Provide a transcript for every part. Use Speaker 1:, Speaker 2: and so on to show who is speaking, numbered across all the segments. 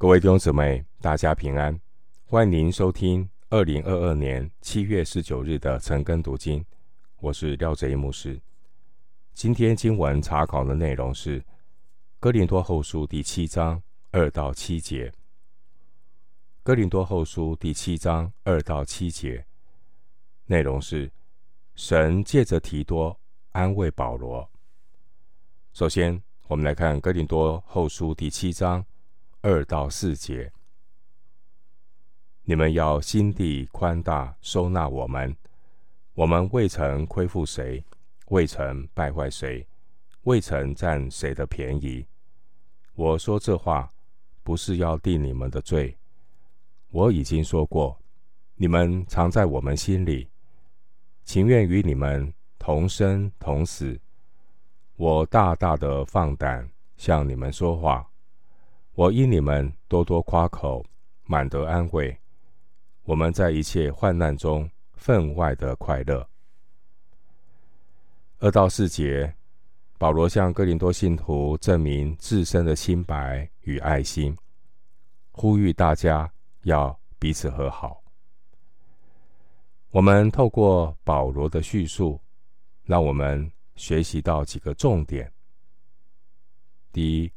Speaker 1: 各位弟兄姊妹，大家平安！欢迎您收听二零二二年七月十九日的晨更读经。我是廖哲一牧师。今天经文查考的内容是《哥林多后书》第七章二到七节。《哥林多后书》第七章二到七节内容是神借着提多安慰保罗。首先，我们来看《哥林多后书》第七章。二到四节，你们要心地宽大，收纳我们。我们未曾亏负谁，未曾败坏谁，未曾占谁的便宜。我说这话，不是要定你们的罪。我已经说过，你们藏在我们心里，情愿与你们同生同死。我大大的放胆向你们说话。我因你们多多夸口，满得安慰。我们在一切患难中分外的快乐。二到四节，保罗向哥林多信徒证明自身的清白与爱心，呼吁大家要彼此和好。我们透过保罗的叙述，让我们学习到几个重点。第一。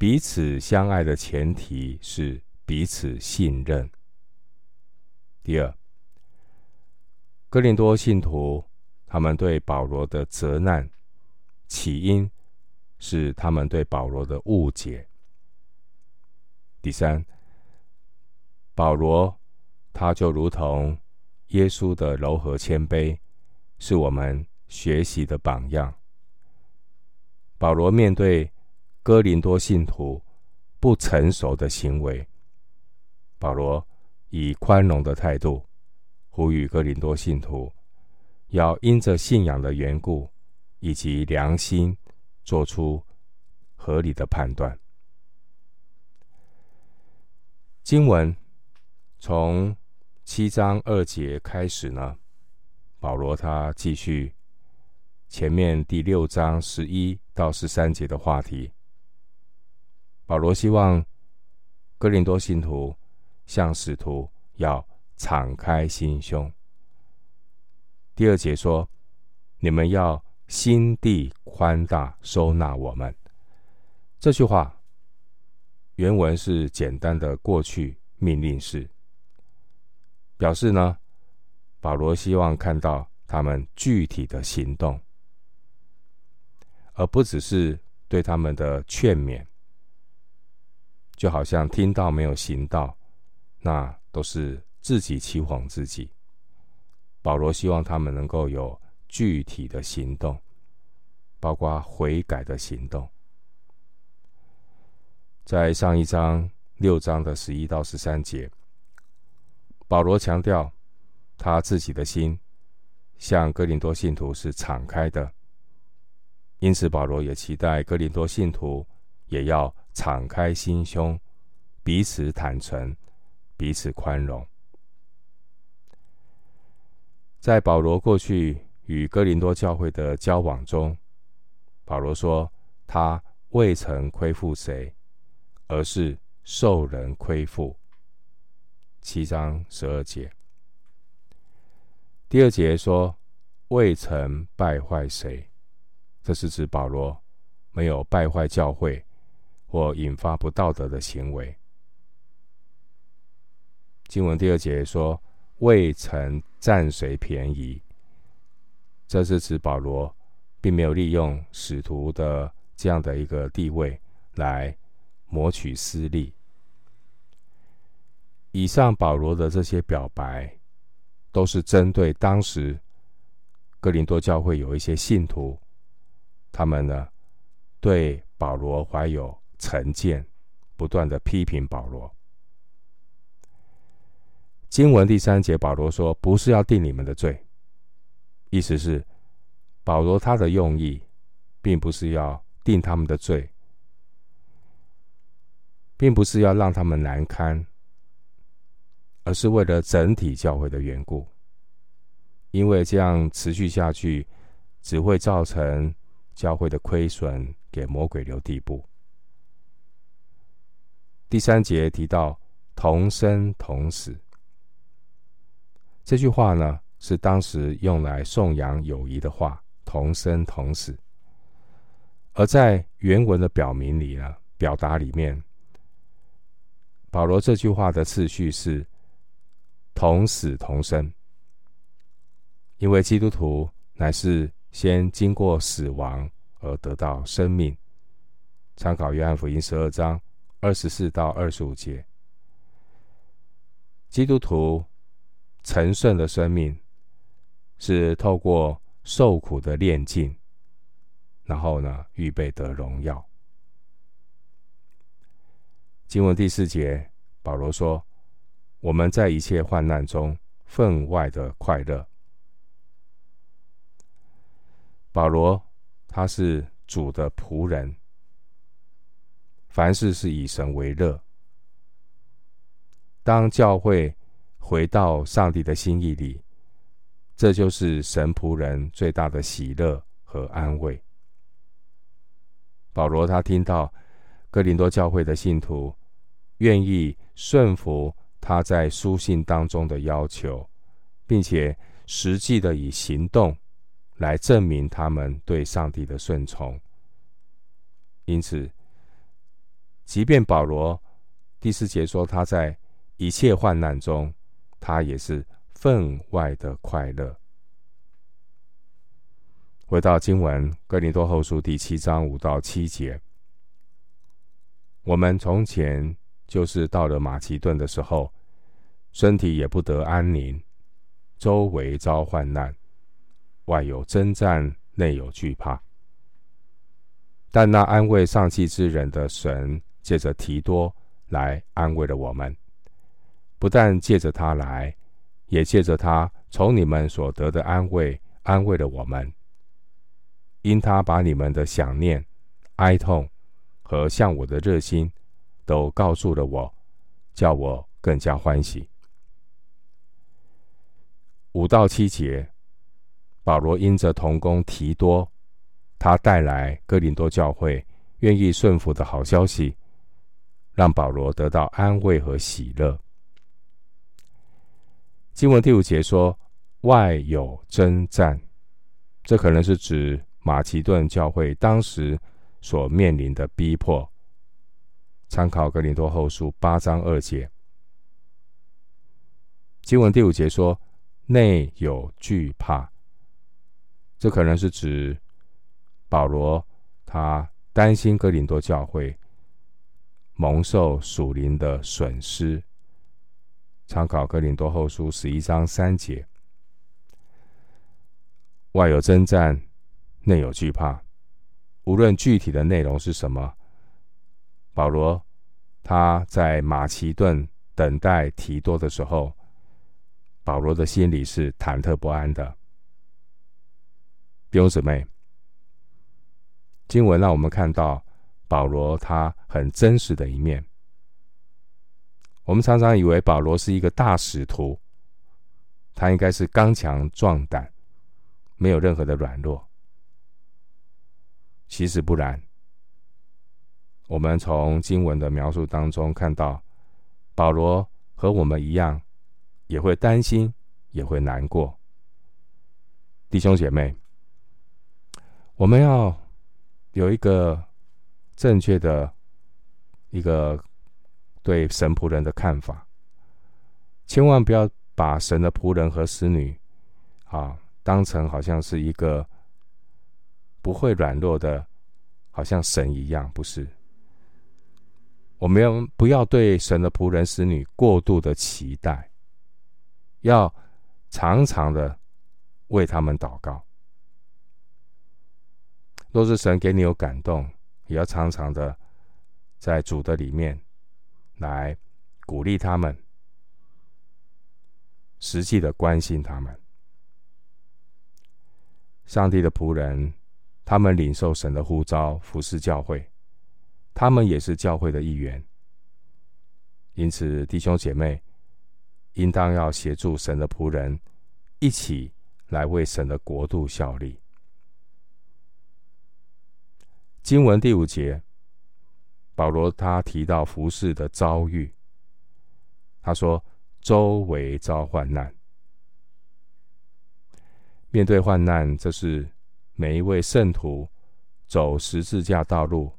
Speaker 1: 彼此相爱的前提是彼此信任。第二，哥林多信徒他们对保罗的责难，起因是他们对保罗的误解。第三，保罗他就如同耶稣的柔和谦卑，是我们学习的榜样。保罗面对。哥林多信徒不成熟的行为，保罗以宽容的态度呼吁哥林多信徒要因着信仰的缘故以及良心做出合理的判断。经文从七章二节开始呢，保罗他继续前面第六章十一到十三节的话题。保罗希望哥林多信徒向使徒要敞开心胸。第二节说：“你们要心地宽大，收纳我们。”这句话原文是简单的过去命令式，表示呢，保罗希望看到他们具体的行动，而不只是对他们的劝勉。就好像听到没有行道，那都是自己欺哄自己。保罗希望他们能够有具体的行动，包括悔改的行动。在上一章六章的十一到十三节，保罗强调他自己的心向哥林多信徒是敞开的，因此保罗也期待哥林多信徒也要。敞开心胸，彼此坦诚，彼此宽容。在保罗过去与哥林多教会的交往中，保罗说他未曾亏负谁，而是受人亏负。七章十二节。第二节说未曾败坏谁，这是指保罗没有败坏教会。或引发不道德的行为。经文第二节说：“未曾占谁便宜。”这是指保罗并没有利用使徒的这样的一个地位来谋取私利。以上保罗的这些表白，都是针对当时哥林多教会有一些信徒，他们呢对保罗怀有。成见，不断的批评保罗。经文第三节，保罗说：“不是要定你们的罪。”意思是，保罗他的用意，并不是要定他们的罪，并不是要让他们难堪，而是为了整体教会的缘故。因为这样持续下去，只会造成教会的亏损，给魔鬼留地步。第三节提到同生同死，这句话呢是当时用来颂扬友谊的话，同生同死。而在原文的表明里呢，表达里面，保罗这句话的次序是同死同生，因为基督徒乃是先经过死亡而得到生命。参考约翰福音十二章。二十四到二十五节，基督徒成圣的生命是透过受苦的炼净，然后呢，预备得荣耀。经文第四节，保罗说：“我们在一切患难中分外的快乐。”保罗他是主的仆人。凡事是以神为乐。当教会回到上帝的心意里，这就是神仆人最大的喜乐和安慰。保罗他听到哥林多教会的信徒愿意顺服他在书信当中的要求，并且实际的以行动来证明他们对上帝的顺从，因此。即便保罗第四节说他在一切患难中，他也是分外的快乐。回到经文，哥林多后书第七章五到七节，我们从前就是到了马其顿的时候，身体也不得安宁，周围遭患难，外有征战，内有惧怕。但那安慰丧气之人的神。借着提多来安慰了我们，不但借着他来，也借着他从你们所得的安慰安慰了我们。因他把你们的想念、哀痛和向我的热心都告诉了我，叫我更加欢喜。五到七节，保罗因着同工提多，他带来哥林多教会愿意顺服的好消息。让保罗得到安慰和喜乐。经文第五节说：“外有征战”，这可能是指马其顿教会当时所面临的逼迫。参考格林多后书八章二节。经文第五节说：“内有惧怕”，这可能是指保罗他担心格林多教会。蒙受属灵的损失。参考哥林多后书十一章三节，外有征战，内有惧怕。无论具体的内容是什么，保罗他在马其顿等待提多的时候，保罗的心里是忐忑不安的。弟兄姊妹，经文让我们看到。保罗他很真实的一面。我们常常以为保罗是一个大使徒，他应该是刚强壮胆，没有任何的软弱。其实不然。我们从经文的描述当中看到，保罗和我们一样，也会担心，也会难过。弟兄姐妹，我们要有一个。正确的一个对神仆人的看法，千万不要把神的仆人和使女啊当成好像是一个不会软弱的，好像神一样，不是。我们要不要对神的仆人使女过度的期待？要常常的为他们祷告。若是神给你有感动。也要常常的在主的里面来鼓励他们，实际的关心他们。上帝的仆人，他们领受神的呼召，服侍教会，他们也是教会的一员。因此，弟兄姐妹应当要协助神的仆人，一起来为神的国度效力。经文第五节，保罗他提到服侍的遭遇，他说：“周围遭患难，面对患难，这是每一位圣徒走十字架道路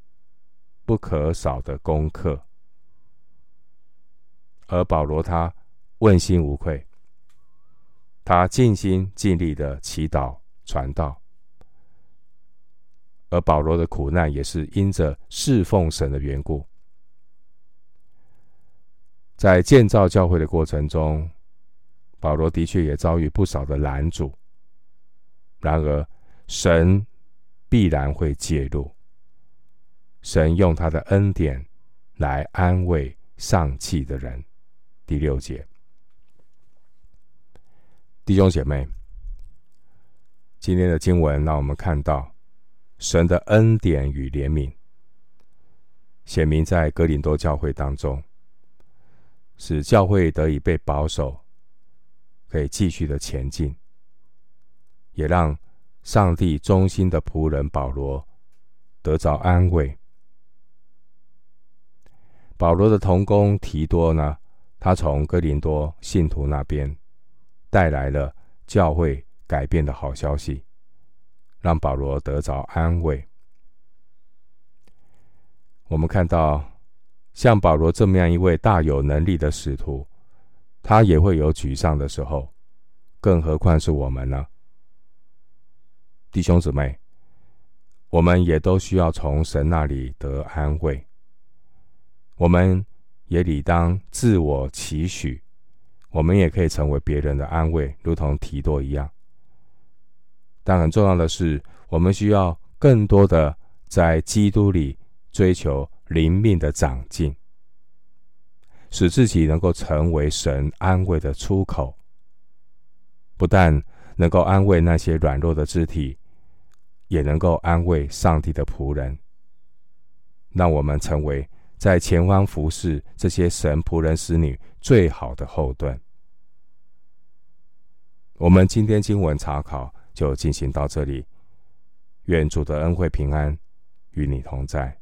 Speaker 1: 不可少的功课。”而保罗他问心无愧，他尽心尽力的祈祷传道。而保罗的苦难也是因着侍奉神的缘故，在建造教会的过程中，保罗的确也遭遇不少的拦阻。然而，神必然会介入，神用他的恩典来安慰丧气的人。第六节，弟兄姐妹，今天的经文让我们看到。神的恩典与怜悯显明在哥林多教会当中，使教会得以被保守，可以继续的前进，也让上帝忠心的仆人保罗得着安慰。保罗的同工提多呢，他从哥林多信徒那边带来了教会改变的好消息。让保罗得着安慰。我们看到，像保罗这么样一位大有能力的使徒，他也会有沮丧的时候，更何况是我们呢？弟兄姊妹，我们也都需要从神那里得安慰。我们也理当自我期许，我们也可以成为别人的安慰，如同提多一样。但很重要的是，我们需要更多的在基督里追求灵命的长进，使自己能够成为神安慰的出口。不但能够安慰那些软弱的肢体，也能够安慰上帝的仆人。让我们成为在前方服侍这些神仆人使女最好的后盾。我们今天经文查考。就进行到这里，愿主的恩惠平安与你同在。